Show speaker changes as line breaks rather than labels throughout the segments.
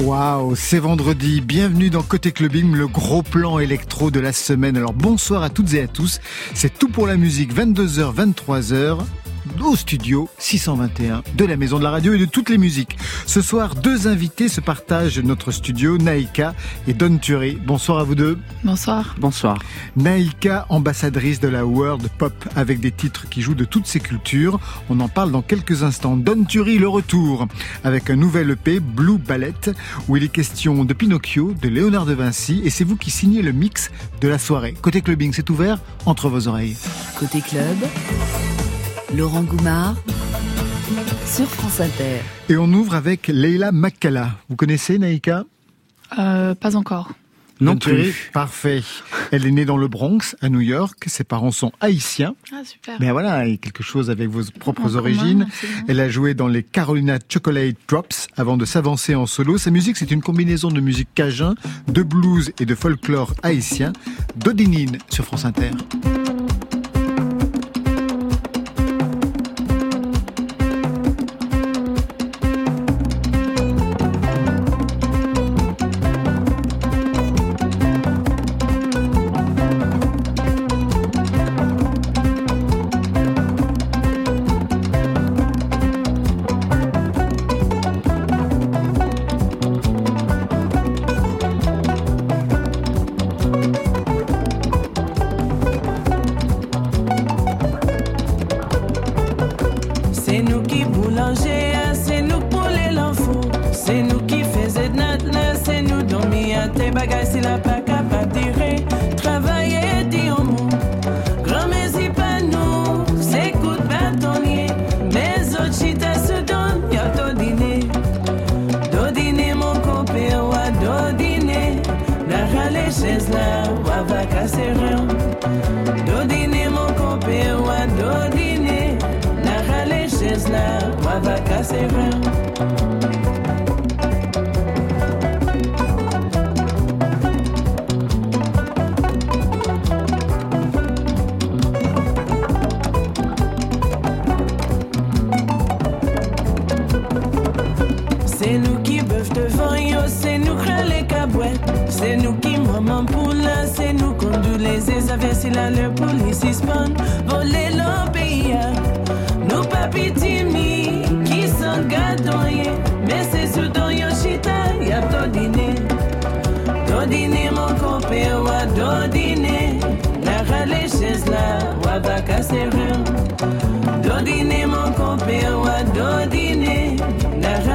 Waouh, c'est vendredi. Bienvenue dans Côté Clubbing, le gros plan électro de la semaine. Alors bonsoir à toutes et à tous. C'est tout pour la musique, 22h, 23h au studio 621 de la Maison de la Radio et de toutes les musiques. Ce soir, deux invités se partagent notre studio, Naïka et Don Turi. Bonsoir à vous deux.
Bonsoir.
Bonsoir.
Naïka, ambassadrice de la world pop avec des titres qui jouent de toutes ces cultures. On en parle dans quelques instants. Don Turi, le retour avec un nouvel EP, Blue Ballet, où il est question de Pinocchio, de Léonard de Vinci et c'est vous qui signez le mix de la soirée. Côté clubbing, c'est ouvert entre vos oreilles.
Côté club, Laurent Goumard sur France Inter.
Et on ouvre avec Leila Makkala. Vous connaissez Naïka?
Euh, pas encore.
Non plus.
Parfait. Elle est née dans le Bronx, à New York. Ses parents sont haïtiens.
Ah, super.
Mais voilà, il y a quelque chose avec vos propres
En
origines. Elle a joué dans les Carolina Chocolate Drops avant de s'avancer en solo. Sa musique, c'est une combinaison de musique cajun, de blues et de folklore haïtien. Dodinine sur France Inter.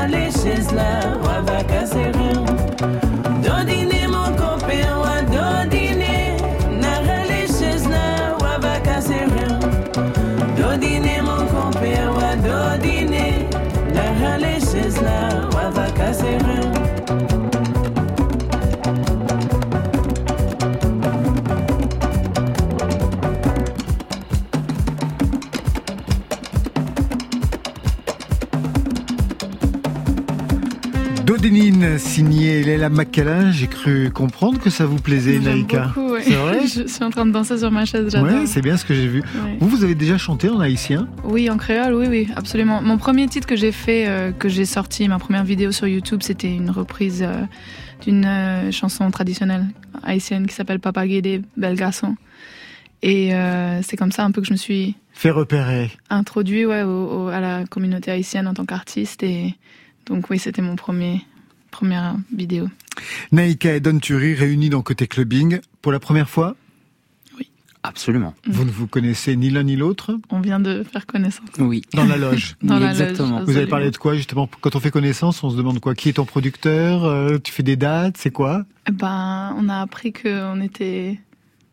La râle chaise
Leila Makkala. J'ai cru comprendre que ça vous plaisait, Naïka.
ouais.
C'est vrai
Je suis en train de danser sur ma chaise, j'adore.
Ouais, c'est bien ce que j'ai vu.
Ouais.
Vous, vous avez déjà chanté en haïtien?
Oui, en créole, oui, oui, absolument. Mon premier titre que j'ai fait, euh, que j'ai sorti, ma première vidéo sur YouTube, c'était une reprise euh, d'une euh, chanson traditionnelle haïtienne qui s'appelle Papa Guédé, Bel Garçon. Et c'est comme ça un peu que je me suis
Fait repérer.
introduit ouais, au- au- à la communauté haïtienne en tant qu'artiste. Et donc oui, c'était mon premier première vidéo.
Naïka et Don Turi réunis dans Côté Clubbing pour la première fois.
Absolument.
Vous ne vous connaissez ni l'un ni l'autre
On vient de faire connaissance.
Oui.
dans la loge.
Dans
Oui,
la loge,
exactement.
Vous avez parlé de quoi justement? Quand on fait connaissance, on se demande quoi? Qui est ton producteur? Euh, Tu fais des dates? C'est quoi?
Eh Ben, on a appris qu'on était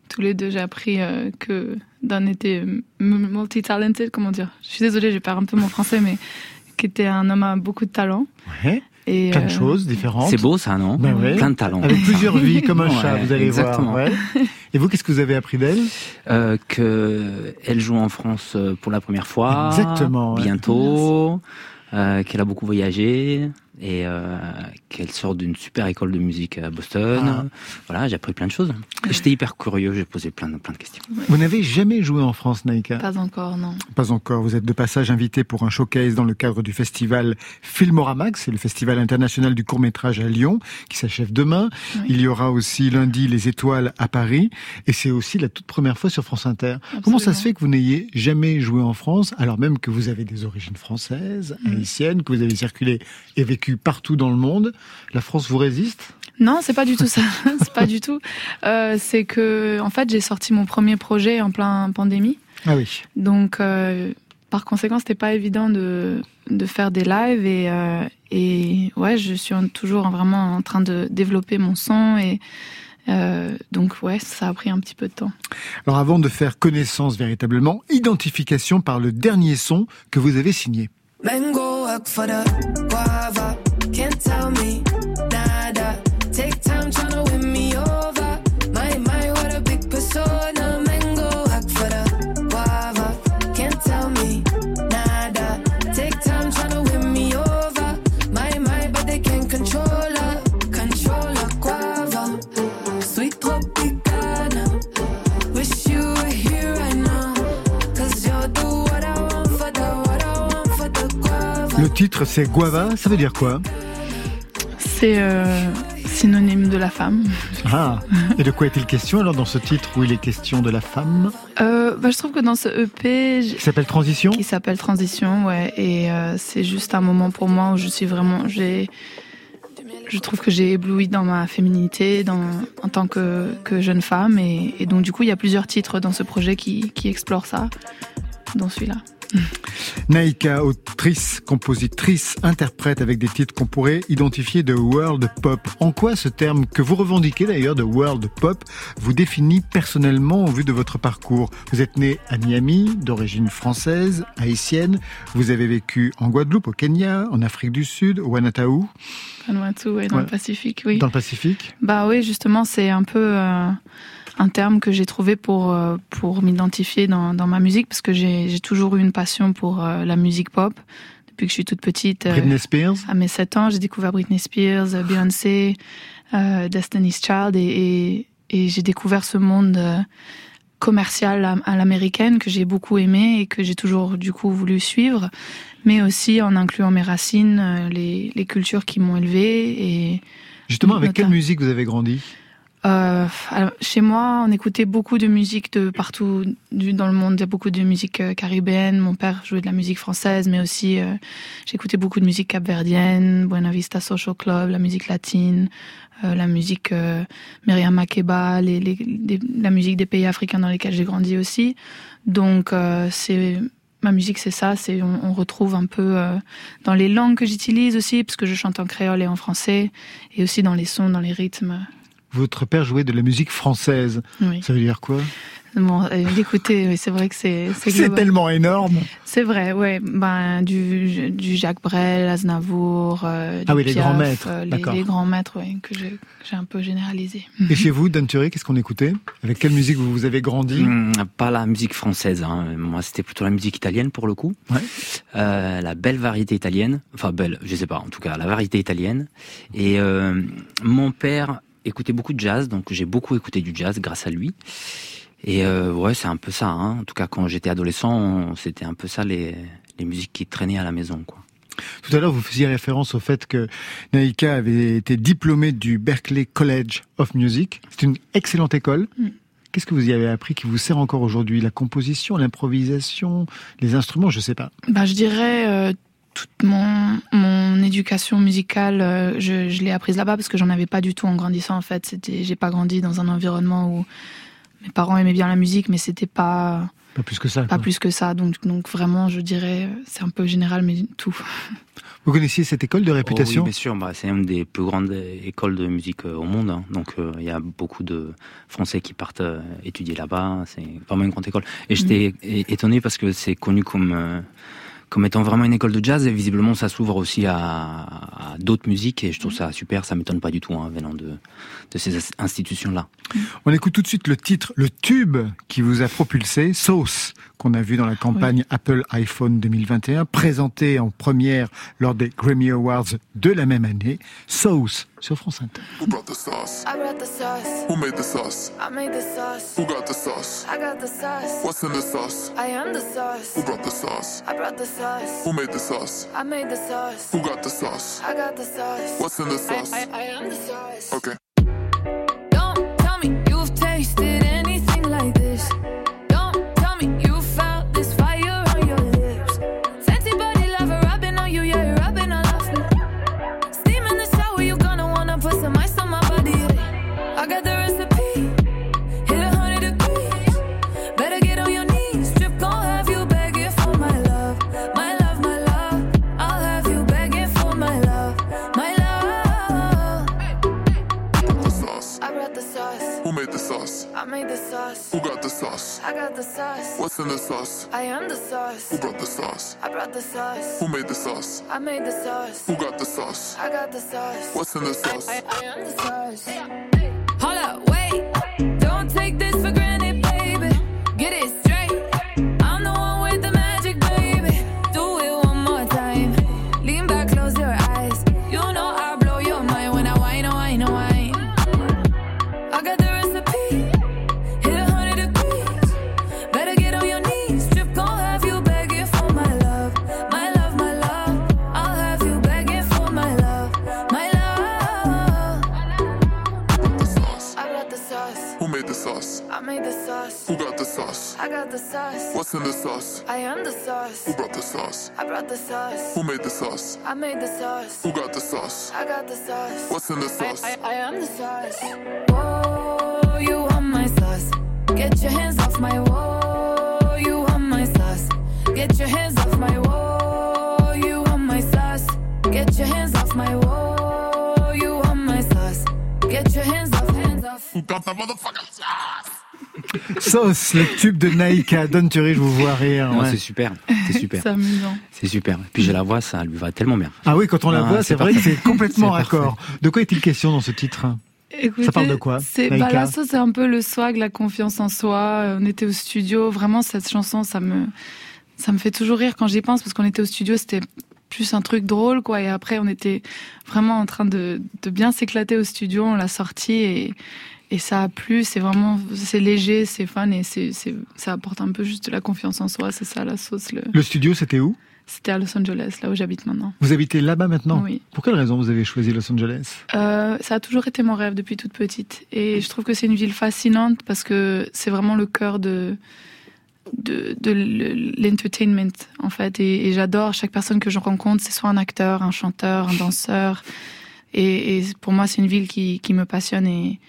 tous les deux. J'ai appris euh, que Dan était multi-talented, comment dire? Je suis désolée, je perds un peu mon français, mais qui était un homme à beaucoup de talent.
Ouais.
Et,
Plein de
euh,
choses différentes.
C'est beau ça, non
Ben ouais.
Plein de talents.
Avec plusieurs vies, comme un chat,
Ouais,
vous allez
exactement.
voir. ouais. Et vous, qu'est-ce que vous avez appris d'elle?
Euh, que elle joue en France euh, pour la première fois.
Exactement, ouais.
Bientôt. euh, qu'elle a beaucoup voyagé et euh, qu'elle sort d'une super école de musique à Boston.
Ah.
Voilà, j'ai appris plein de choses. J'étais hyper curieux, j'ai posé plein de, plein de questions.
Vous n'avez jamais joué en France, Naïka?
Pas encore, non.
Pas encore. Vous êtes de passage invité pour un showcase dans le cadre du festival Filmoramax, c'est le festival international du court-métrage à Lyon, qui s'achève demain.
Oui.
Il y aura aussi lundi Les Étoiles à Paris, et c'est aussi la toute première fois sur France Inter. Comment ça se fait que vous n'ayez jamais joué en France, alors même que vous avez des origines françaises,
Mm.
haïtiennes, que vous avez circulé et vécu partout dans le monde La France vous résiste?
Non, c'est pas du tout ça. c'est pas du tout. Euh, c'est que, en fait, j'ai sorti mon premier projet en plein pandémie.
Ah oui.
Donc, euh, par conséquent, c'était pas évident de, de faire des lives et, euh, et ouais, je suis toujours vraiment en train de développer mon son et euh, donc ouais, ça a pris un petit peu de temps.
Alors avant de faire connaissance véritablement, identification par le dernier son que vous avez signé.
Mango work for the guava. Can't tell me nada. Take time tryna win me over.
Titre c'est Guava, ça veut dire quoi
C'est euh, synonyme de la femme.
Ah Et de quoi est-il question alors dans ce titre où il est question de la femme
Euh, bah, je trouve que dans ce EP,
Qui s'appelle Transition
qui s'appelle Transition, ouais, et euh, c'est juste un moment pour moi où je suis vraiment, j'ai, je trouve que j'ai ébloui dans ma féminité, dans, en tant que, que jeune femme, et, et donc du coup il y a plusieurs titres dans ce projet qui, qui explorent ça, dont celui-là.
Naïka, autrice, compositrice, interprète avec des titres qu'on pourrait identifier de world pop. En quoi ce terme que vous revendiquez d'ailleurs de world pop vous définit personnellement au vu de votre parcours? Vous êtes né à Miami, d'origine française, haïtienne. Vous avez vécu en Guadeloupe, au Kenya, en Afrique du Sud, au Wanataou,
Vanuatu, ouais, dans
Ouais.
le Pacifique, oui.
dans le Pacifique?
Bah oui, justement, c'est un peu euh, un terme que j'ai trouvé pour, euh, pour m'identifier dans, dans ma musique, parce que j'ai j'ai toujours eu une passion pour euh, la musique pop. Depuis que je suis toute petite, euh,
Britney Spears.
à mes 7 ans, j'ai découvert Britney Spears, Beyoncé, euh, Destiny's Child, et, et, et j'ai découvert ce monde commercial à, l'américaine que j'ai beaucoup aimé et que j'ai toujours du coup voulu suivre, mais aussi en incluant mes racines, les, les cultures qui m'ont élevée et
Justement, avec quelle musique vous avez grandi?
Euh, chez moi, on écoutait beaucoup de musique de partout dans le monde. Il y a beaucoup de musique euh, caribéenne. Mon père jouait de la musique française, mais aussi euh, j'écoutais beaucoup de musique capverdienne, Buena Vista Social Club, la musique latine, la musique Myriam Makeba, la musique des pays africains dans lesquels j'ai grandi aussi. Donc, ma musique, c'est ça. On, on retrouve un peu dans les langues que j'utilise aussi, parce que je chante en créole et en français, et aussi dans les sons, dans les rythmes.
Votre père jouait de la musique française.
Oui.
Ça veut dire quoi?
Bon, euh, d'écouter, oui, c'est vrai que c'est c'est
tellement énorme.
C'est vrai, ouais. Ben du du Jacques Brel, Aznavour, euh, du
Ah oui, les grands maîtres,
euh, les, grands maîtres, ouais, que j'ai un peu généralisé.
Et chez vous, Dan qu'est-ce qu'on écoutait? Avec quelle musique vous, vous avez grandi?
Hum, pas la musique française. Hein. Moi, c'était plutôt la musique italienne pour le coup.
Ouais.
Euh, la belle variété italienne. Enfin, belle, je sais pas. En tout cas, la variété italienne. Et euh, mon père écoutait beaucoup de jazz, donc j'ai beaucoup écouté du jazz grâce à lui. Et euh, ouais, c'est un peu ça. Hein. En tout cas, quand j'étais adolescent, c'était un peu ça les, les musiques qui traînaient à la maison, quoi.
Tout à l'heure, vous faisiez référence au fait que Naïka avait été diplômée du Berklee College of Music. C'est une excellente école.
Mm.
Qu'est-ce que vous y avez appris qui vous sert encore aujourd'hui? La composition, l'improvisation, les instruments, je sais pas.
Ben, je dirais euh, toute mon mon éducation musicale, euh, je, je l'ai apprise là-bas parce que j'en avais pas du tout en grandissant en fait. C'était, j'ai pas grandi dans un environnement où mes parents aimaient bien la musique, mais c'était pas
Pas plus que ça.
pas
quoi.
plus que ça. Donc donc vraiment, je dirais, c'est un peu général, mais tout.
Vous connaissiez cette école de
Oh
réputation?
oui, bien sûr. Bah, c'est une des plus grandes écoles de musique euh, au monde. hein. Donc, euh, il y a beaucoup de Français qui partent euh, étudier là-bas. C'est vraiment une grande école. Et j'étais é- étonné parce que c'est connu comme euh, comme étant vraiment une école de jazz. Et visiblement, ça s'ouvre aussi à, à d'autres musiques et je trouve ça super. Ça m'étonne pas du tout hein, venant de, de ces institutions-là.
On écoute tout de suite le titre, le tube qui vous a propulsé, Sauce, qu'on a vu dans la campagne Apple iPhone 2021, présenté en première lors des Grammy Awards de la même année. Sauce sur France Inter.
Who brought the sauce?
I brought the sauce.
Who made the sauce?
I made the sauce.
Who got the sauce?
I got the sauce.
What's in the sauce?
I am the sauce.
Who brought the sauce?
I brought the sauce.
Who made the sauce?
I made the sauce.
Who got the sauce?
I got the sauce.
What's in the
I,
sauce?
I, I am the sauce.
Okay. Sauce. Who brought the sauce?
I brought the sauce.
Who made the sauce?
I made the sauce.
Who got the sauce?
I got the sauce.
What's in the sauce?
I, I am the sauce. The
sauce. What's in the sauce?
I am the sauce.
Who brought the sauce?
I brought the sauce.
Who made the sauce?
I made the sauce.
Who got the sauce?
I got the sauce.
What's in the sauce?
I, I am the sauce. Whoa, you want my sauce? Get your hands off my whoa. You want my sauce? Get your hands off my whoa. You want my sauce? Get your hands off my whoa. You want my sauce? Get your hands off, hands off.
Who got the motherfucking sauce?
Sauce, le tube de Naïka. Don Thury, je vous vois rire. Ouais.
C'est super, c'est super,
C'est amusant.
c'est super. Puis je la vois, ça lui va tellement bien.
Ah oui, quand on la
Ah,
voit,
c'est
vrai que
parfait.
c'est complètement raccord. De quoi est-il question dans ce titre?
Écoutez,
parle de quoi,
c'est, bah, La sauce, c'est un peu le swag, la confiance en soi. Euh, On était au studio. Vraiment, cette chanson, ça me, ça me fait toujours rire quand j'y pense parce qu'on était au studio, c'était plus un truc drôle, quoi. Et après, on était vraiment en train de, de bien s'éclater au studio. On l'a sorti et, et ça a plu. C'est vraiment, c'est léger, c'est fun et c'est, ça apporte un peu juste de la confiance en soi. C'est ça, la sauce. Le...
Le studio, c'était où?
C'était à Los Angeles, là où j'habite maintenant.
Vous habitez là-bas maintenant?
Oui.
Pour quelle raison vous avez choisi Los Angeles?
Euh, ça a toujours été mon rêve depuis toute petite. Et je trouve que c'est une ville fascinante parce que c'est vraiment le cœur de, de, de l'entertainment, en fait. Et, et j'adore chaque personne que je rencontre, c'est soit un acteur, un chanteur, un danseur. Et, et pour moi, c'est une ville qui, qui me passionne et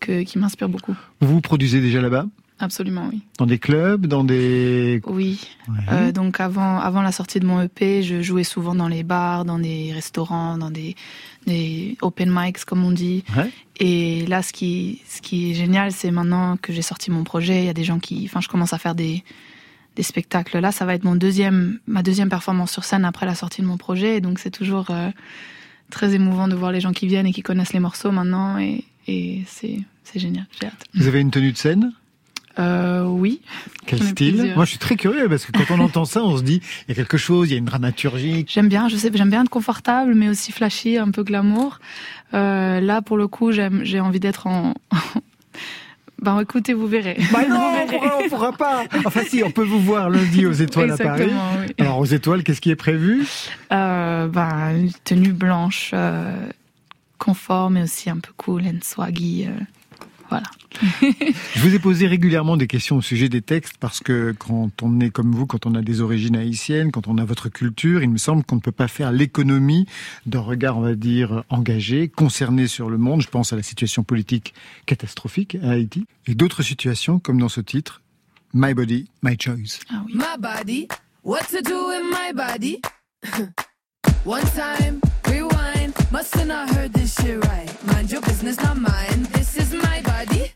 que, qui m'inspire beaucoup.
Vous produisez déjà là-bas?
Absolument, oui.
Dans des clubs Dans des...
Oui.
Ouais.
Euh, donc avant, avant la sortie de mon EP, je jouais souvent dans les bars, dans des restaurants, dans des, des open mics, comme on dit.
Ouais.
Et là, ce qui, ce qui est génial, c'est maintenant que j'ai sorti mon projet, il y a des gens qui, enfin, je commence à faire des, des spectacles. Là, ça va être mon deuxième, ma deuxième performance sur scène après la sortie de mon projet. Et donc, c'est toujours euh, très émouvant de voir les gens qui viennent et qui connaissent les morceaux maintenant. Et, et c'est, génial. J'ai hâte.
Vous avez une tenue de scène?
Euh, oui.
Quel style?
plusieurs.
Moi, je suis très curieux parce que quand on entend ça, on se dit il y a quelque chose, il y a une dramaturgie.
J'aime bien, je sais, j'aime bien être confortable, mais aussi flashy, un peu glamour. Euh, là, pour le coup, j'ai envie d'être en. ben, écoutez, vous verrez.
Bah non, on pourra, on pourra pas. Enfin si, on peut vous voir lundi aux étoiles à Paris.
Oui.
Alors aux étoiles, qu'est-ce qui est prévu?
Euh, ben, une tenue blanche, euh, confort, mais aussi un peu cool and swaggy. euh, voilà.
Je vous ai posé régulièrement des questions au sujet des textes parce que quand on est comme vous, quand on a des origines haïtiennes, quand on a votre culture, il me semble qu'on ne peut pas faire l'économie d'un regard, on va dire, engagé, concerné sur le monde. Je pense à la situation politique catastrophique à Haïti et d'autres situations comme dans ce titre, My Body, My Choice.
Ah oui.
My body, what to do with my body? One time, rewind. Must have not heard this shit right. Mind your business, not mine. This is my body.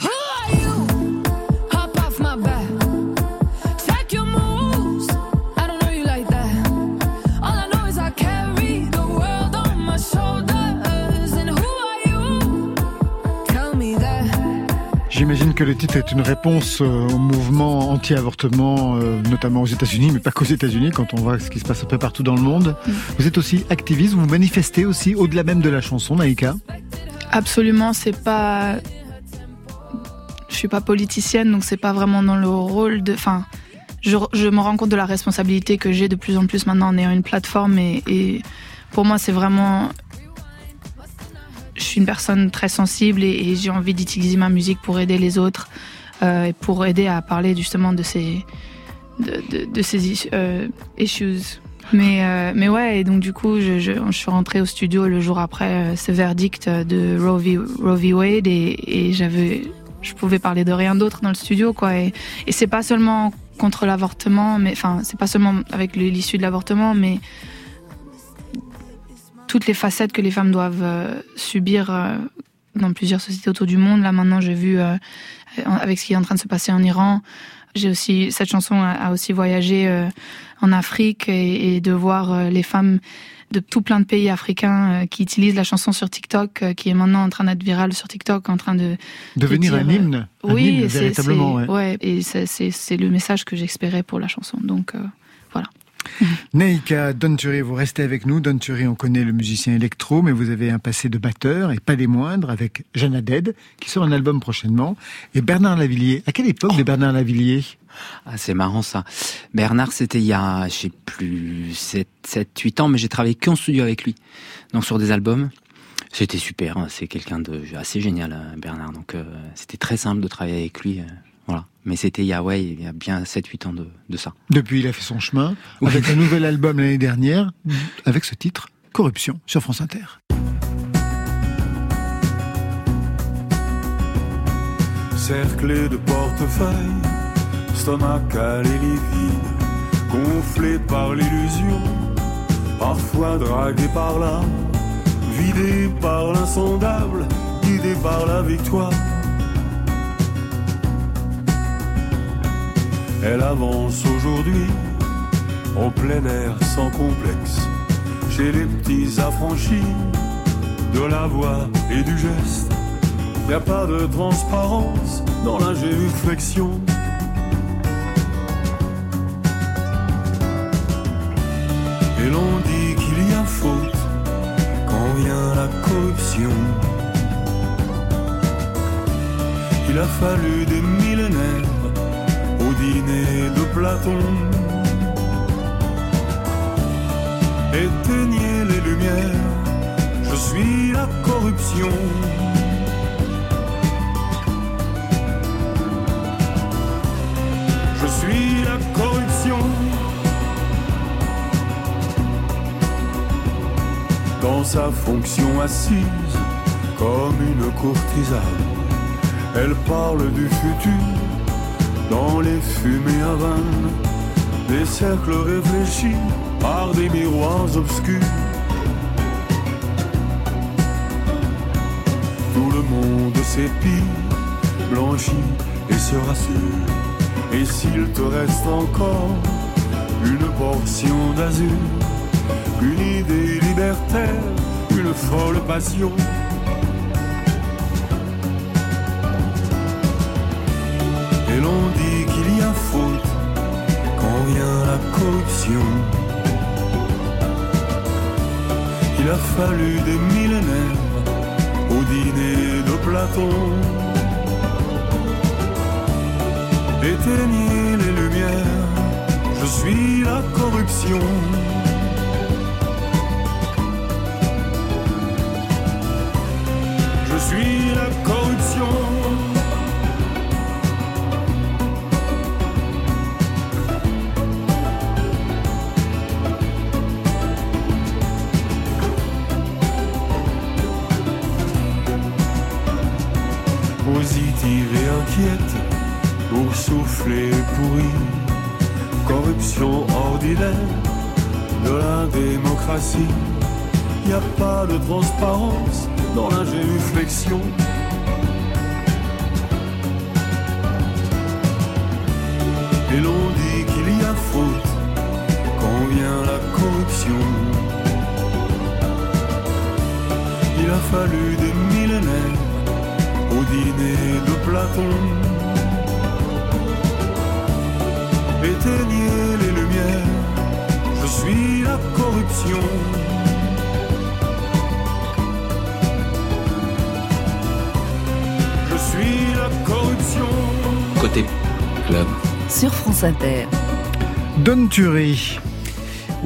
Who are you?
J'imagine que le titre est une réponse euh, au mouvement anti-avortement, euh, notamment aux États-Unis, mais pas qu'aux États-Unis, quand on voit ce qui se passe un peu partout dans le monde. Vous êtes aussi activiste, vous manifestez aussi au-delà même de la chanson, Naïka.
Absolument, c'est pas. Je suis pas politicienne, donc c'est pas vraiment dans le rôle de. Enfin, je, me rends compte de la responsabilité que j'ai de plus en plus maintenant en ayant une plateforme et pour moi, c'est vraiment. Je suis une personne très sensible et, j'ai envie d'utiliser ma musique pour aider les autres euh, et pour aider à parler justement de ces euh, issues. Mais euh, mais ouais, et donc du coup, je, suis rentrée au studio le jour après ce verdict de Roe v. Wade et, j'avais je pouvais parler de rien d'autre dans le studio quoi et, et c'est pas seulement contre l'avortement mais enfin c'est pas seulement avec l'issue de l'avortement mais toutes les facettes que les femmes doivent euh, subir euh, dans plusieurs sociétés autour du monde. Là maintenant, j'ai vu euh, avec ce qui est en train de se passer en Iran. J'ai aussi cette chanson a, a aussi voyagé en Afrique et, et de voir les femmes de tout plein de pays africains qui utilisent la chanson sur TikTok, qui est maintenant en train d'être virale sur TikTok, en train de
Devenir
dire,
un hymne. Un
oui,
hymne, véritablement. ouais.
ouais, et c'est- le message que j'espérais pour la chanson. Donc voilà.
Naïka Donturi, vous restez avec nous. Donturi, on connaît le musicien électro, mais vous avez un passé de batteur, et pas des moindres, avec Jeanne Dead, qui sort un album prochainement, et Bernard Lavillier. À quelle époque de Bernard Lavillier?
Ah, c'est marrant ça. Bernard, c'était il y a, je sais plus, 7, 7, 8 ans, mais j'ai travaillé qu'en studio avec lui. Donc sur des albums. C'était super, hein. c'est quelqu'un de assez génial, euh, Bernard. Donc euh, c'était très simple de travailler avec lui. Voilà. Mais c'était il y a, ouais, il y a bien 7-8 ans de, de ça.
Depuis, il a fait son chemin,
Oui.
avec un nouvel album l'année dernière, avec ce titre, Corruption, sur France Inter.
cerclé de portefeuilles, stomacal et livide, gonflé par l'illusion, parfois dragué par l'âme, vidé par l'insondable, guidé par la victoire. Elle avance aujourd'hui, en plein air sans complexe, chez les petits affranchis, de la voix et du geste. Y a pas de transparence dans la génuflexion. Et l'on dit qu'il y a faute quand vient la corruption. Il a fallu des millénaires dîner de Platon. Éteignez les lumières, je suis la corruption. Je suis la corruption. Dans sa fonction assise, comme une courtisane, elle parle du futur dans les fumées à vannes, des cercles réfléchis par des miroirs obscurs. Tout le monde s'épile, blanchit et se rassure. Et s'il te reste encore une portion d'azur, une idée libertaire, une folle passion. Il a fallu des millénaires au dîner de Platon. Éteignez les lumières, je suis la corruption.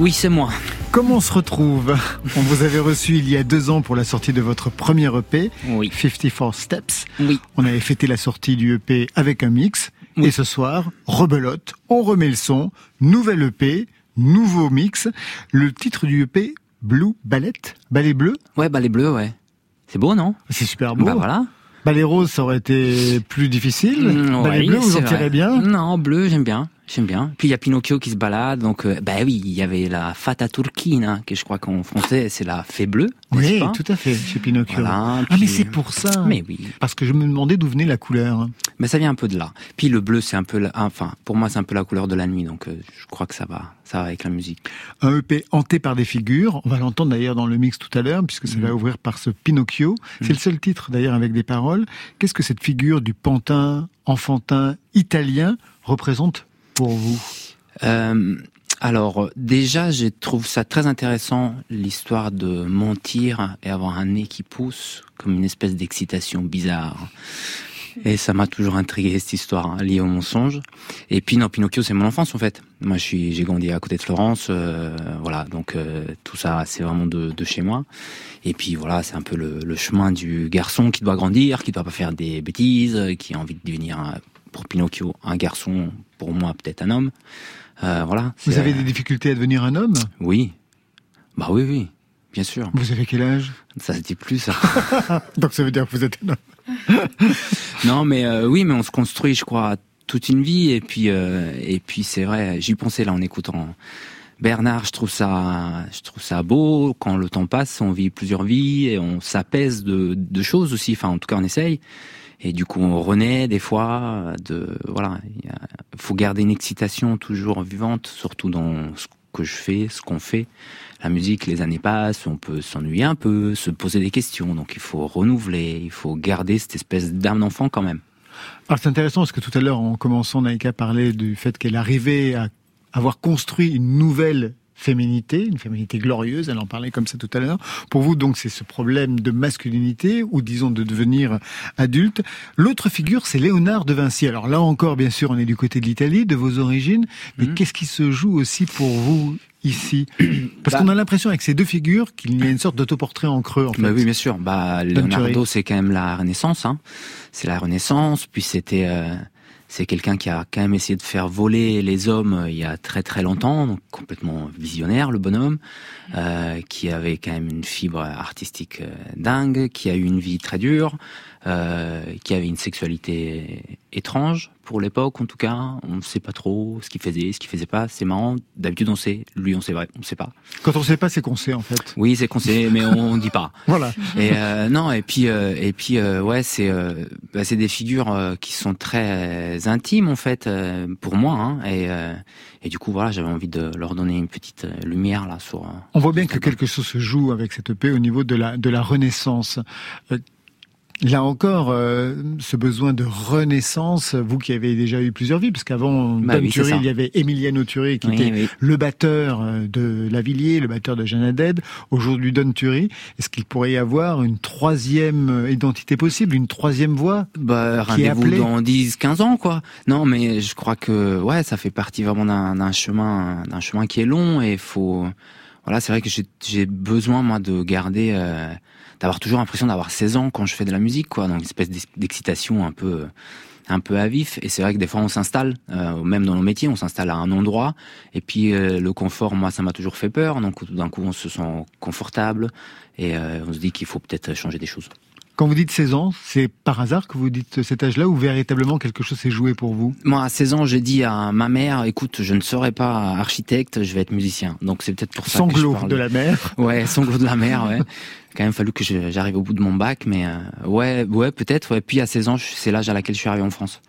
Oui, c'est moi.
comment on se retrouve? On vous avait reçu il y a deux ans pour la sortie de votre premier EP,
Oui.
54 Steps.
Oui.
On avait fêté la sortie du EP avec un mix.
Oui.
Et ce soir, rebelote, on remet le son, nouvelle EP, nouveau mix. Le titre du EP, Blue Ballet, Ballet Bleu,
Ouais, les bleus, ouais. C'est beau, non?
C'est super beau.
Bah voilà.
Ballet Rose, ça aurait été plus difficile.
Mm,
Ballet
ouais,
Bleu, vous en tirez bien?
Non, bleu, j'aime bien. J'aime bien. Puis il y a Pinocchio qui se balade, donc euh, bah oui, il y avait la Fata Turchina, que je crois qu'en français c'est la fée bleue.
Oui,
pas
tout à fait, chez Pinocchio.
Voilà,
ah, mais c'est pour ça.
Mais oui.
Parce que je me demandais d'où venait la couleur.
Mais ça vient un peu de là. Puis le bleu, c'est un peu, la- enfin, pour moi, c'est un peu la couleur de la nuit, donc euh, je crois que ça va, ça va avec la musique.
Un EP hanté par des figures. On va l'entendre d'ailleurs dans le mix tout à l'heure, puisque ça
Mm.
va ouvrir par ce Pinocchio. C'est le seul titre d'ailleurs avec des paroles. Qu'est-ce que cette figure du pantin enfantin italien représente pour vous
Euh, alors déjà, je trouve ça très intéressant l'histoire de mentir et avoir un nez qui pousse comme une espèce d'excitation bizarre. Et ça m'a toujours intrigué cette histoire hein, liée au mensonge. Et puis non, Pinocchio, c'est mon enfance en fait. Moi, j'ai grandi à côté de Florence, euh, voilà. Donc euh, tout ça, c'est vraiment de, chez moi. Et puis voilà, c'est un peu le, le chemin du garçon qui doit grandir, qui doit pas faire des bêtises, qui a envie de devenir pour Pinocchio un garçon, pour moi peut-être un homme. Euh, voilà.
Vous avez
euh,
des difficultés à devenir un homme?
Oui. Bah oui, oui. Bien sûr.
Vous avez quel âge?
Ça se dit plus, ça.
Donc ça veut dire que vous êtes un homme.
non, mais euh, oui, mais on se construit, je crois, toute une vie. Et puis, euh, et puis c'est vrai, j'y pensais là en écoutant Bernard. Je trouve ça, je trouve ça beau. Quand le temps passe, on vit plusieurs vies et on s'apaise de, de choses aussi. Enfin, en tout cas, on essaye. Et du coup, on renaît des fois. De voilà, il faut garder une excitation toujours vivante, surtout dans ce que je fais, ce qu'on fait. La musique, les années passent, on peut s'ennuyer un peu, se poser des questions. Donc, il faut renouveler, il faut garder cette espèce d'âme d'enfant quand même.
Alors c'est intéressant parce que tout à l'heure, en commençant, Naïka parlait du fait qu'elle arrivait à avoir construit une nouvelle féminité, une féminité glorieuse, elle en parlait comme ça tout à l'heure. Pour vous, donc, c'est ce problème de masculinité, ou disons de devenir adulte. L'autre figure, c'est Léonard de Vinci. Alors là encore, bien sûr, on est du côté de l'Italie, de vos origines, mais
Mhm.
qu'est-ce qui se joue aussi pour vous ici? Parce
Bah-
qu'on a l'impression avec ces deux figures qu'il y a une sorte d'autoportrait en creux, en fait.
Bah oui, bien sûr. Bah, Leonardo, c'est quand même la Renaissance. Hein. C'est la Renaissance. Puis c'était, euh, c'est quelqu'un qui a quand même essayé de faire voler les hommes euh, il y a très très longtemps, donc complètement visionnaire, le bonhomme, euh, qui avait quand même une fibre artistique euh, dingue, qui a eu une vie très dure, qui avait une sexualité étrange pour l'époque, en tout cas. On ne sait pas trop ce qu'il faisait, ce qu'il faisait pas. C'est marrant. D'habitude, on sait. Lui, on sait vrai, on sait pas.
Quand on sait pas, c'est qu'on sait, en fait.
Oui, c'est qu'on sait, mais on dit pas.
Voilà.
Et euh, non, et puis euh, et puis euh, ouais, c'est euh, bah, c'est des figures euh, qui sont très euh, intimes en fait euh, pour moi. Hein, et euh, et du coup voilà, j'avais envie de leur donner une petite euh, lumière là sur. euh,
On voit bien que quelque chose se joue avec cette EP au niveau de la, de la renaissance. Là encore, euh, ce besoin de renaissance, vous qui avez déjà eu plusieurs vies, parce qu'avant
Bah
Don
oui,
il y avait Emiliano Turi qui
oui,
était
oui.
le batteur euh, de Lavillier, le batteur de Jeanne Haddad, aujourd'hui Don Turi. Est-ce qu'il pourrait y avoir une troisième euh, identité possible, une troisième voix
Bah, rendez-vous dans 10, 15 ans, quoi. Non, mais je crois que, ouais, ça fait partie vraiment d'un, chemin, d'un chemin qui est long et faut, voilà, c'est vrai que j'ai, j'ai besoin, moi, de garder, euh, d'avoir toujours l'impression d'avoir 16 ans quand je fais de la musique, quoi. Donc, une espèce d'ex- d'excitation un peu, un peu à vif. Et c'est vrai que des fois, on s'installe, euh, même dans nos métiers, on s'installe à un endroit. Et puis, euh, le confort, moi, ça m'a toujours fait peur. Donc, tout d'un coup, on se sent confortable et euh, on se dit qu'il faut peut-être changer des choses.
Quand vous dites 16 ans, c'est par hasard que vous dites cet âge-là ou véritablement quelque chose s'est joué pour vous
Moi, à 16 ans, j'ai dit à ma mère, écoute, je ne serai pas architecte, je vais être musicien. Donc c'est peut-être pour ça que je
Sanglot
parle.
de la mer.
Ouais, sanglot de la mer, ouais. Quand même fallu que j'arrive au bout de mon bac, mais euh, ouais, ouais, peut-être. Ouais. Puis à 16 ans, c'est l'âge à laquelle je suis arrivé en France.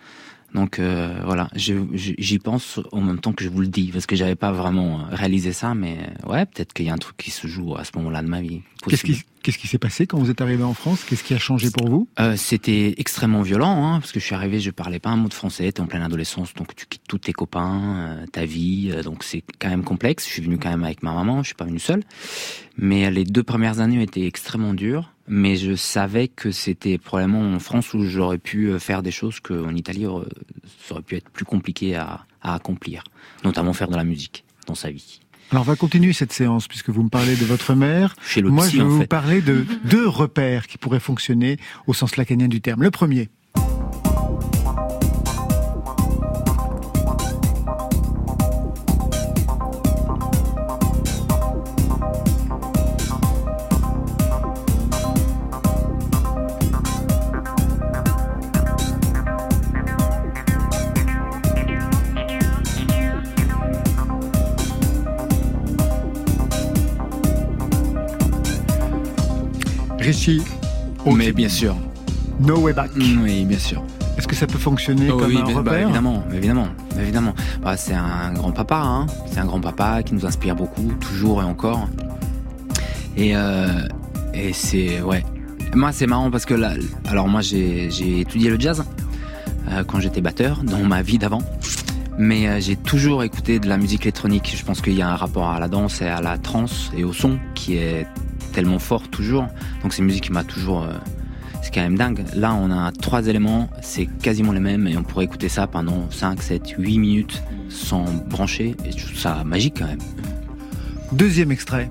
Donc euh, voilà, j'y pense en même temps que je vous le dis, parce que j'avais pas vraiment euh, réalisé ça, mais euh, ouais, peut-être qu'il y a un truc qui se joue à ce moment-là de ma vie.
Qu'est-ce
Possible.
qui, Qu'est-ce qui s'est passé quand vous êtes arrivé en France? Qu'est-ce qui a changé pour vous?
Euh, C'était extrêmement violent, hein, parce que je suis arrivé, je parlais pas un mot de français, t'es en pleine adolescence, donc tu quittes tous tes copains, euh, ta vie, euh, donc c'est quand même complexe. Je suis venu quand même avec ma maman, je suis pas venu seul. Mais les deux premières années étaient extrêmement dures, mais je savais que c'était probablement en France où j'aurais pu euh, faire des choses qu'en Italie, euh, ça aurait pu être plus compliqué à, à accomplir, notamment faire de la musique dans sa vie.
Alors on va continuer cette séance puisque vous me parlez de votre mère.
Chez le
Moi
psy,
je vais vous
fait.
parler de deux repères qui pourraient fonctionner au sens lacanien du terme. Le premier, Richie,
Mais bien sûr,
No Way Back.
oui, bien sûr.
Est-ce que ça peut fonctionner
Oh
comme
oui,
un
bah, bah,
repère
évidemment, évidemment, évidemment. Bah, c'est un grand papa, hein. c'est un grand papa qui nous inspire beaucoup, toujours et encore. Et, euh, et c'est ouais. Moi, c'est marrant parce que là, alors moi, j'ai j'ai étudié le jazz euh, quand j'étais batteur dans ma vie d'avant. Mais euh, j'ai toujours écouté de la musique électronique. Je pense qu'il y a un rapport à la danse et à la trance et au son qui est tellement fort toujours. Donc c'est une musique qui m'a toujours euh, c'est quand même dingue. Là, on a trois éléments, c'est quasiment les mêmes et on pourrait écouter ça pendant 5, 7, 8 minutes sans brancher. Et je trouve ça magique quand même.
Deuxième extrait.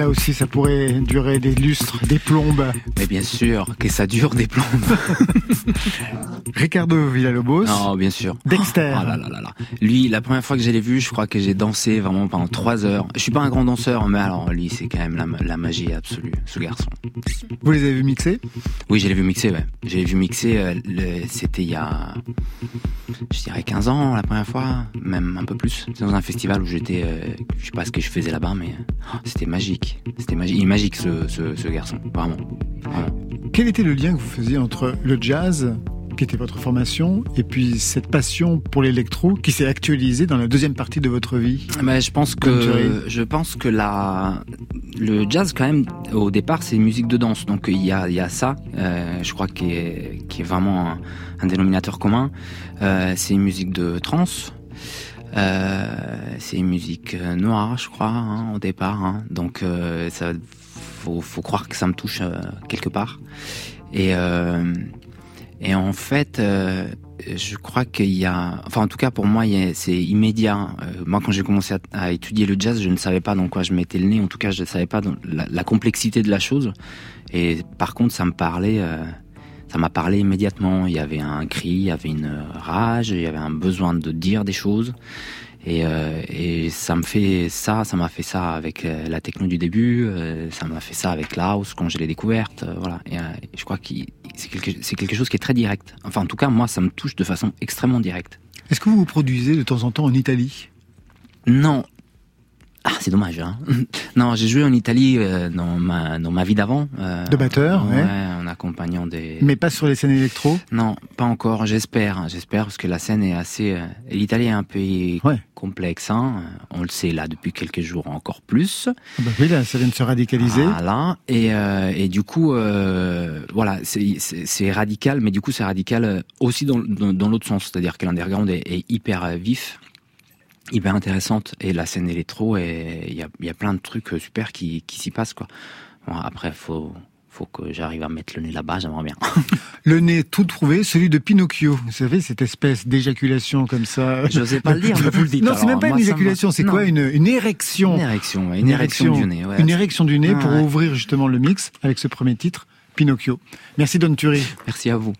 Là aussi, ça pourrait durer des lustres, des plombes.
Mais bien sûr que ça dure des plombes.
Ricardo Villalobos,
non, bien sûr.
Dexter.
Oh là là là là. Lui, la première fois que je l'ai vu, je crois que j'ai dansé vraiment pendant trois heures. Je suis pas un grand danseur, mais alors lui, c'est quand même la, la magie absolue, ce garçon.
Vous les avez vus mixer?
Oui, je l'ai vu mixer, ouais. Je l'ai vu mixer, euh, c'était il y a, je dirais 15 ans la première fois, même un peu plus. C'était dans un festival où j'étais, euh, je sais pas ce que je faisais là-bas, mais oh, c'était magique. C'était magique. Il est magique ce, ce, ce garçon, vraiment. vraiment.
Quel était le lien que vous faisiez entre le jazz, qui était votre formation, et puis cette passion pour l'électro qui s'est actualisée dans la deuxième partie de votre vie.
Mais je pense que je pense que la le jazz quand même au départ c'est une musique de danse. Donc il y a il y a ça euh, je crois qui est qui est vraiment un, un dénominateur commun. Euh, c'est une musique de trance. Euh, c'est une musique noire je crois hein, au départ hein. donc ça faut faut croire que ça me touche quelque part. Et euh, et en fait euh, je crois qu'il y a, enfin en tout cas pour moi, c'est immédiat. Euh, moi, quand j'ai commencé à, étudier le jazz, je ne savais pas dans quoi je mettais le nez. En tout cas, je ne savais pas dans la, la complexité de la chose. Et par contre, ça me parlait, euh, ça m'a parlé immédiatement. Il y avait un cri, il y avait une rage, il y avait un besoin de dire des choses. Et, euh, et ça me fait ça, ça m'a fait ça avec euh, la techno du début, euh, ça m'a fait ça avec la house quand je l'ai découverte, euh, voilà. Et, et je crois que c'est quelque, c'est quelque chose qui est très direct. Enfin, en tout cas, moi, ça me touche de façon extrêmement directe.
Est-ce que vous vous produisez de temps en temps en Italie?
Non. Ah, c'est dommage, hein. non, j'ai joué en Italie euh, dans ma dans ma vie d'avant. euh,
De batteur,
ouais,
ouais.
en accompagnant des.
Mais pas sur les scènes électro?
Non, pas encore. J'espère, j'espère parce que la scène est assez. euh, et L'Italie est un pays
Ouais.
complexe, hein. On le sait là depuis quelques jours encore plus.
Ah bah Oui, là, ça vient de se radicaliser.
Voilà. Et, euh, et du coup, voilà, c'est- radical, mais du coup, c'est radical aussi dans, dans, dans l'autre sens. C'est-à-dire que l'underground est, est hyper vif, hyper intéressante, et la scène électro, et il y a, il y a plein de trucs euh, super qui, qui s'y passent, quoi. Bon, après, faut faut que j'arrive à mettre le nez là-bas, j'aimerais bien.
Le nez tout trouvé, celui de Pinocchio. Vous savez, cette espèce d'éjaculation comme ça.
Je sais pas le dire, mais vous le dites.
Non, c'est même pas
Moi,
une éjaculation, c'est quoi? Une, une érection
Une érection, ouais, une, érection, du nez. Ouais,
Une érection du nez
Ah,
pour
ouais.
ouvrir justement le mix avec ce premier titre, Pinocchio. Merci Don Turi.
Merci à vous.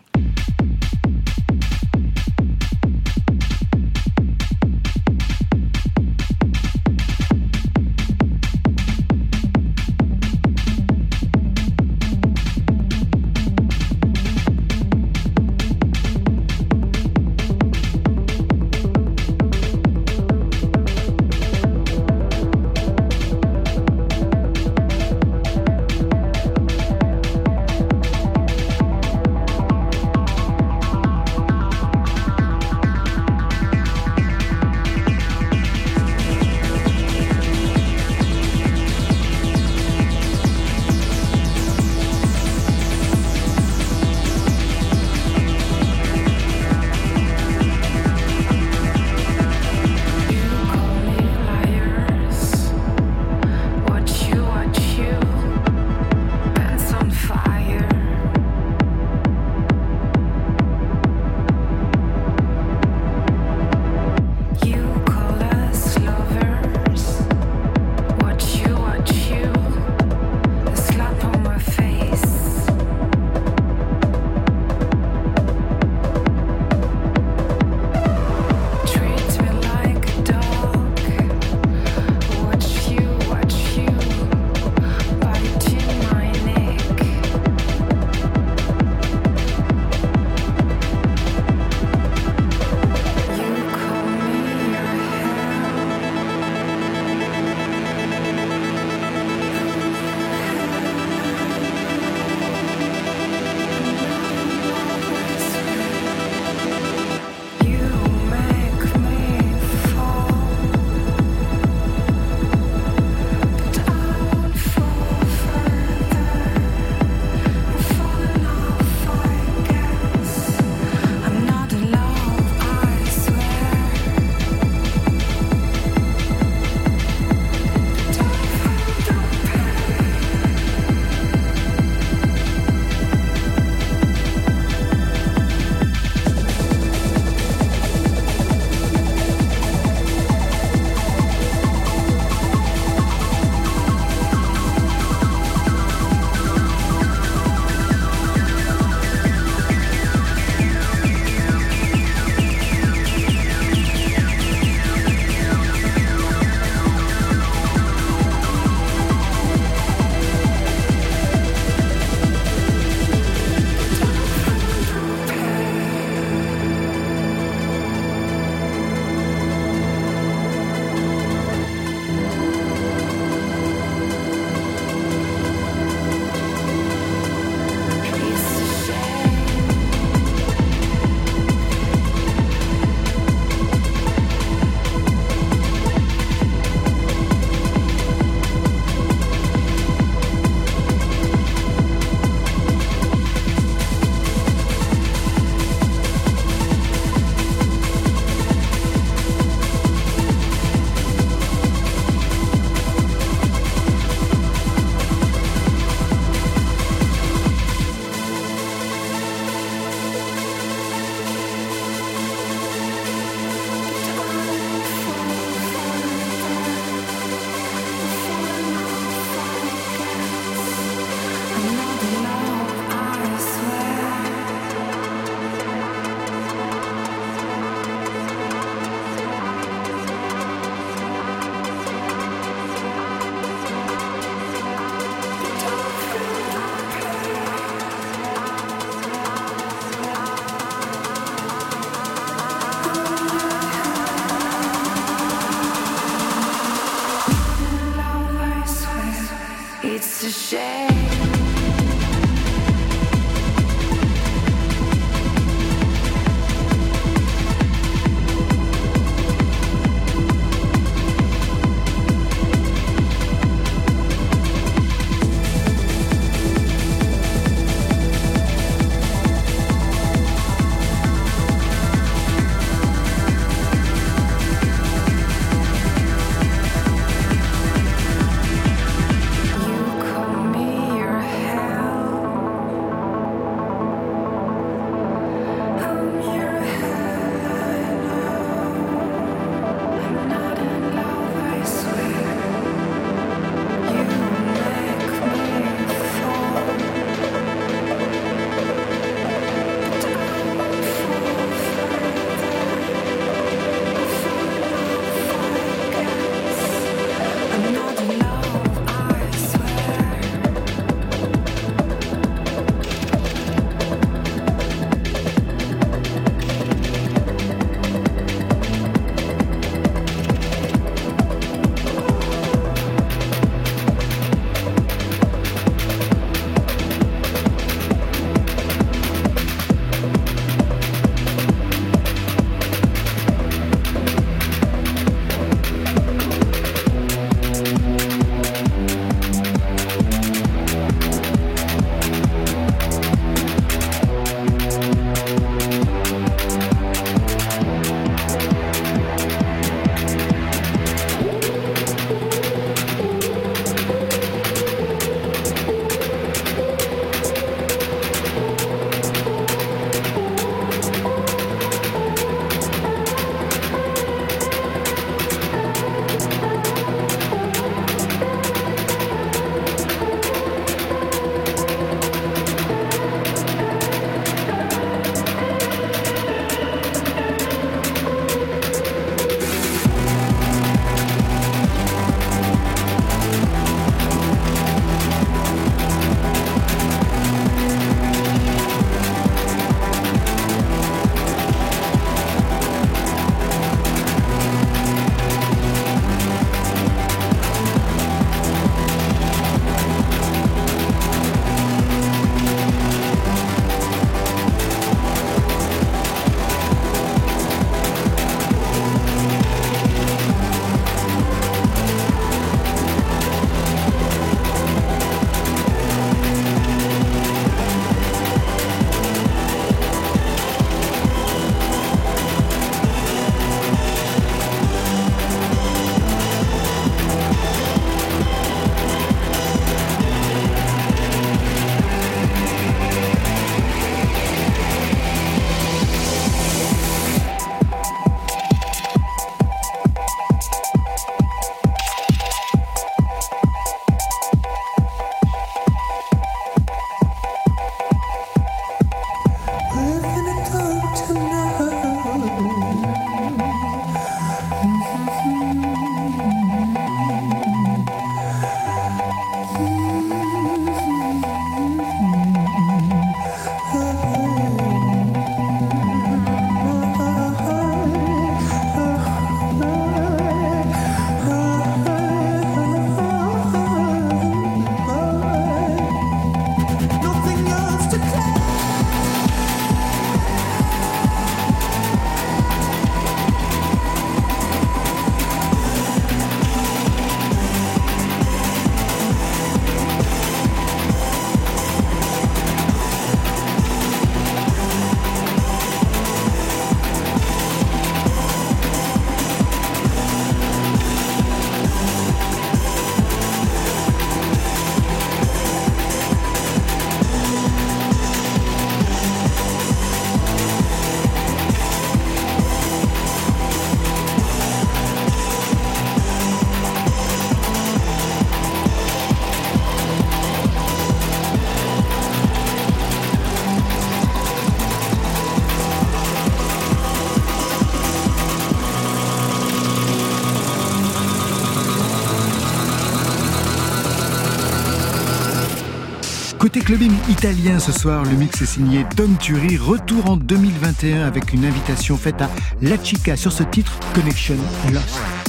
Côté clubbing italien ce soir, le mix est signé Don Turi, retour en 2021 avec une invitation faite à La Chica sur ce titre Connection Lost.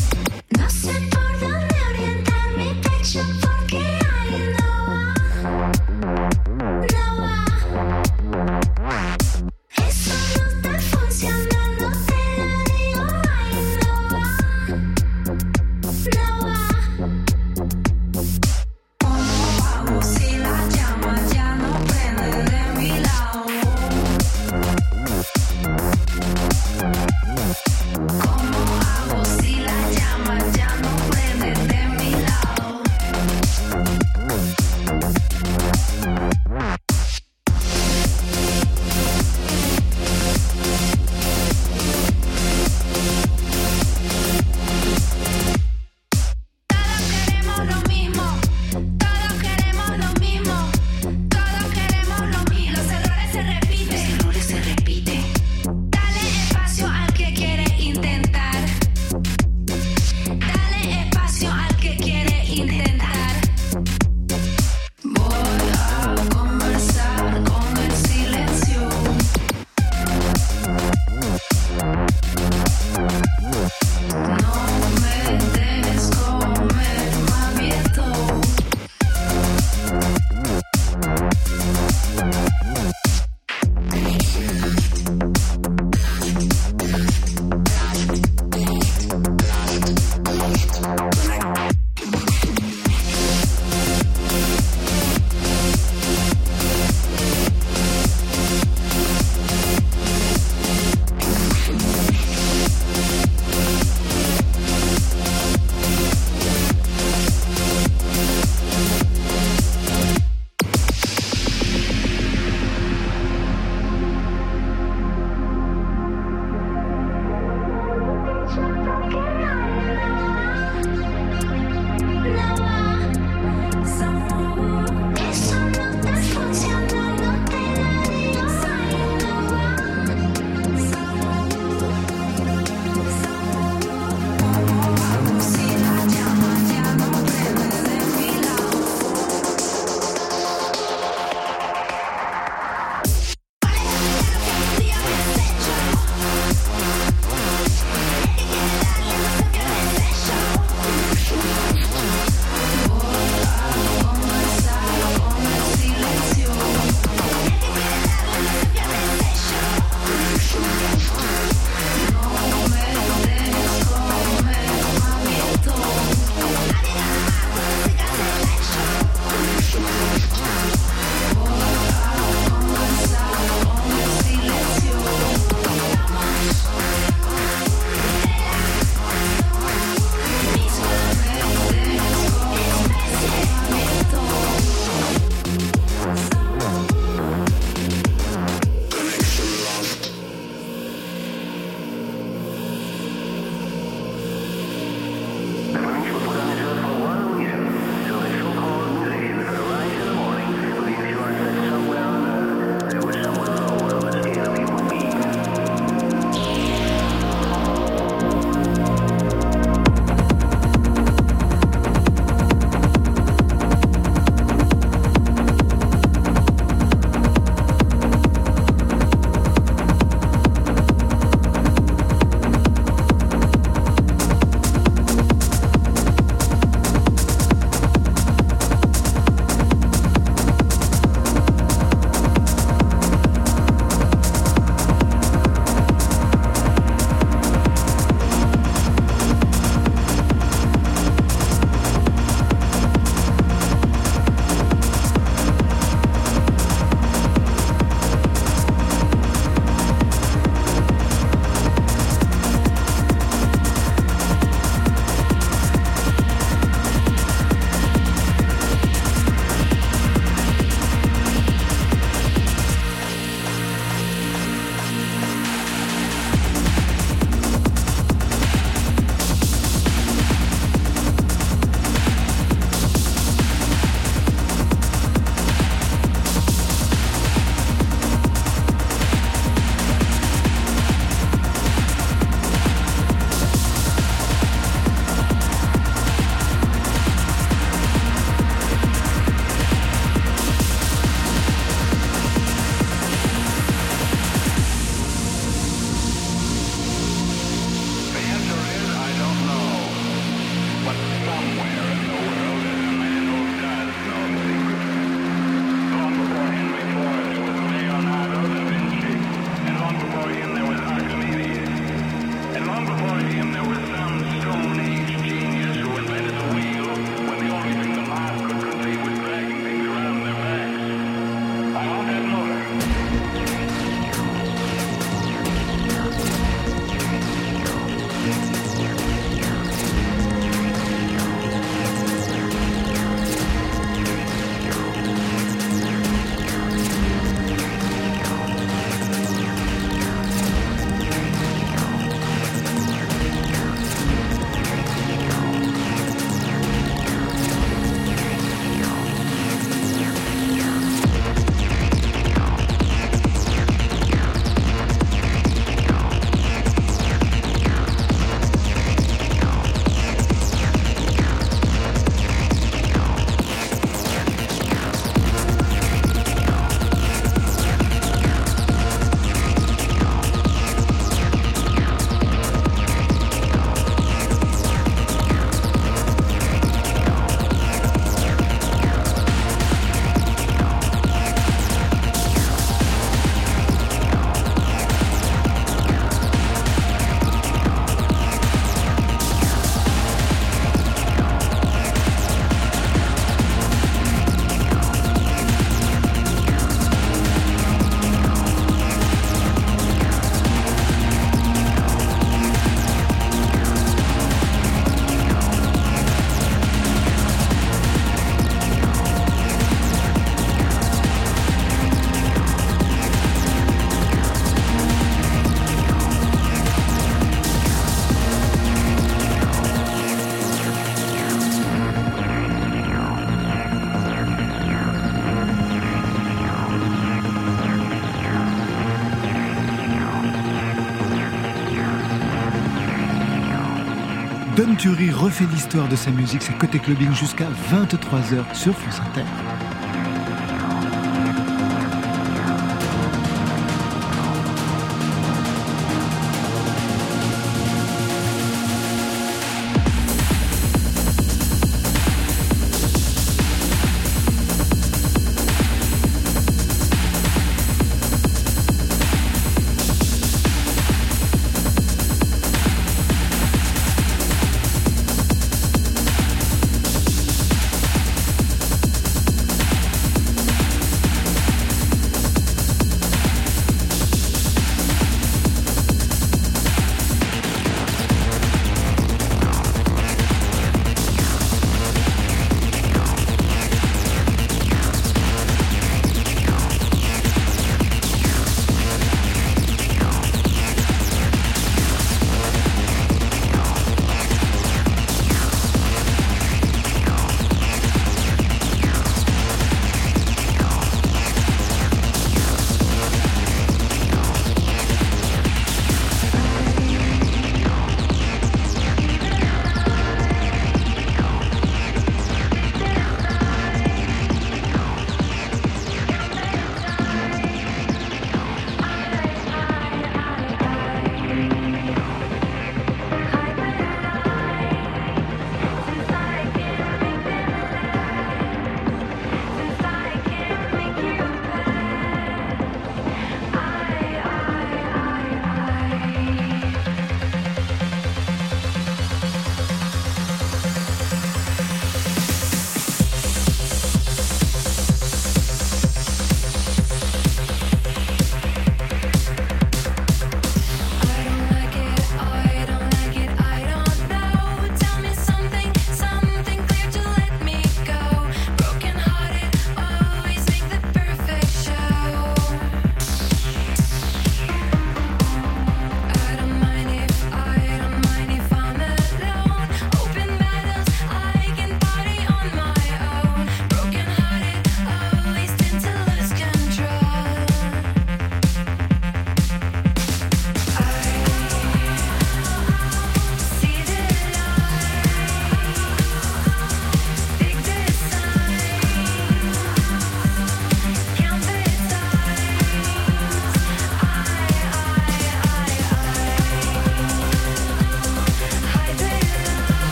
Don Turi refait l'histoire de sa musique, c'est côté clubbing jusqu'à 23h sur France Inter.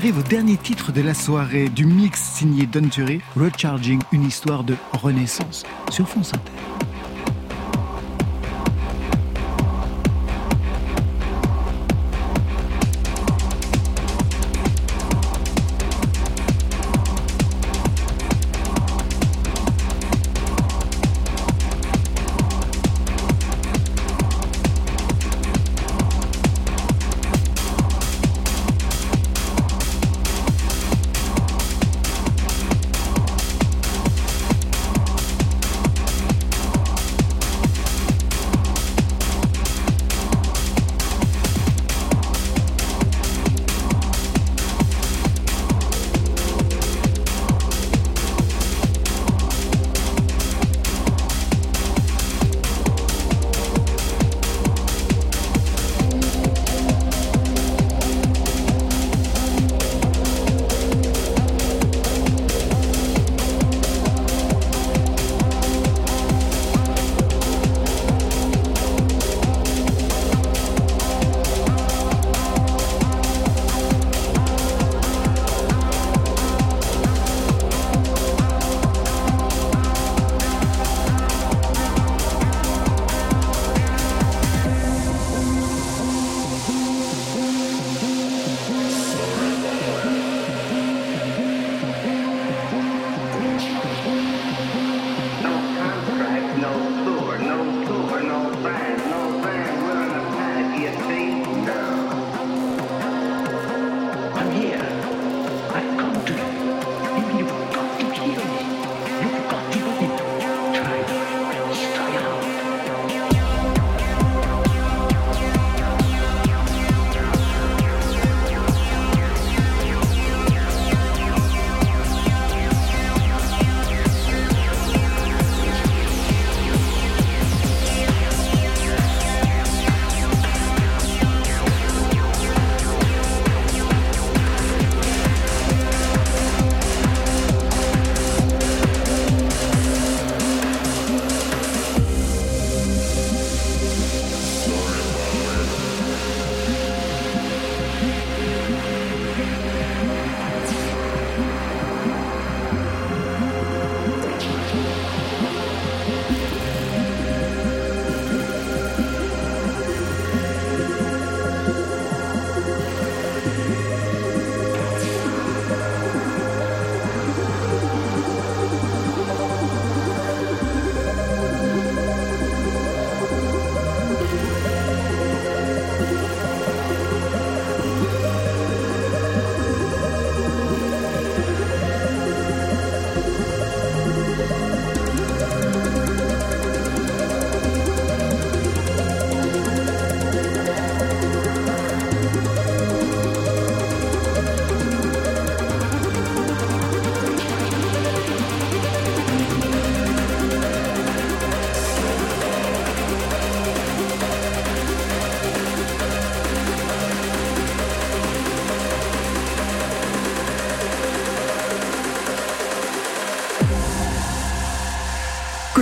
Arrive au dernier titre de la soirée du mix signé Don Recharging, une histoire de renaissance sur fond Inter.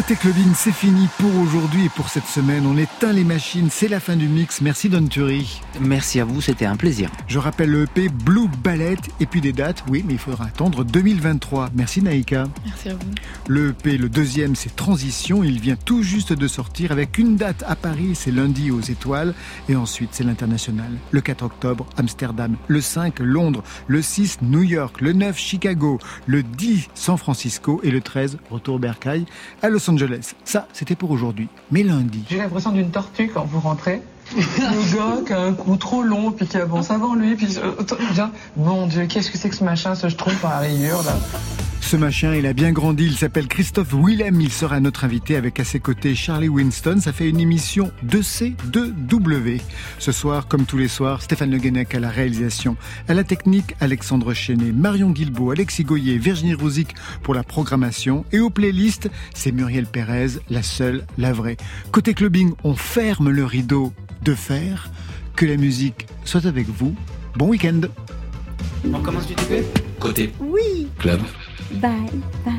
Côté clubbing, c'est fini pour aujourd'hui et pour cette semaine. On éteint les machines, c'est la fin du mix. Merci Don Turi.
Merci à vous, c'était un plaisir.
Je rappelle le EP Blue Ballet et puis des dates, oui, mais il faudra attendre 2023. Merci Naïka.
Merci à vous.
Le EP, le deuxième, c'est Transition. Il vient tout juste de sortir avec une date à Paris, c'est lundi aux Étoiles. Et ensuite, c'est l'international. Le 4 octobre, Amsterdam. Le 5, Londres. Le 6, New York. Le 9, Chicago. Le 10, San Francisco. Et le 13, retour Bercail à Los Angeles. Ça, c'était pour aujourd'hui. Mais lundi.
J'ai l'impression d'une tortue quand vous rentrez. Le gars qui a un cou trop long, puis qui avance avant lui, puis euh, bien, mon Dieu, qu'est-ce que c'est que ce machin, ce je trouve par la rayure là
Ce machin, il a bien grandi, il s'appelle Christophe Willem, il sera notre invité avec à ses côtés Charlie Winston. Ça fait une émission 2C, 2W. Ce soir, comme tous les soirs, Stéphane Le Guenec à la réalisation, à la technique, Alexandre Chenet, Marion Guilbault, Alexis Goyer, Virginie Rouzic pour la programmation. Et aux playlists, c'est Muriel Pérez, la seule, la vraie. Côté clubbing, on ferme le rideau de fer. Que la musique soit avec vous. Bon week-end
On commence du début? Côté
Oui.
club.
Bye, bye.